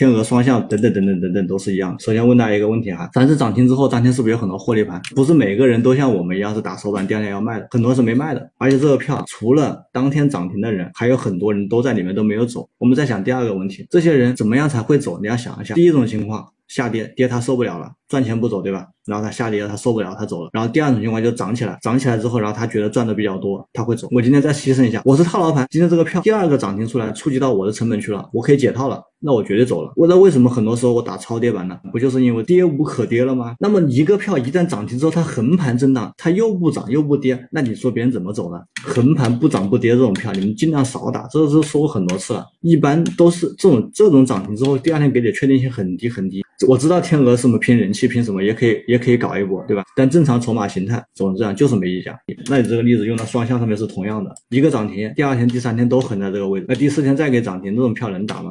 天鹅双向等等等等等等都是一样。首先问大家一个问题哈，凡是涨停之后，当天是不是有很多获利盘？不是每个人都像我们一样是打手板，第二天要卖的，很多是没卖的。而且这个票除了当天涨停的人，还有很多人都在里面都没有走。我们再想第二个问题，这些人怎么样才会走？你要想一下，第一种情况。下跌跌他受不了了，赚钱不走对吧？然后他下跌了他受不了他走了。然后第二种情况就涨起来，涨起来之后，然后他觉得赚的比较多，他会走。我今天再牺牲一下，我是套牢盘，今天这个票第二个涨停出来，触及到我的成本去了，我可以解套了，那我绝对走了。我知道为什么很多时候我打超跌板呢？不就是因为跌无可跌了吗？那么一个票一旦涨停之后，它横盘震荡，它又不涨又不跌，那你说别人怎么走呢？横盘不涨不跌这种票，你们尽量少打，这是说过很多次了。一般都是这种这种涨停之后，第二天给你确定性很低很低。我知道天鹅是什么拼人气拼什么也可以也可以搞一波，对吧？但正常筹码形态走成这样就是没溢价。那你这个例子用到双向上面是同样的，一个涨停，第二天、第三天都横在这个位置，那第四天再给涨停，这种票能打吗？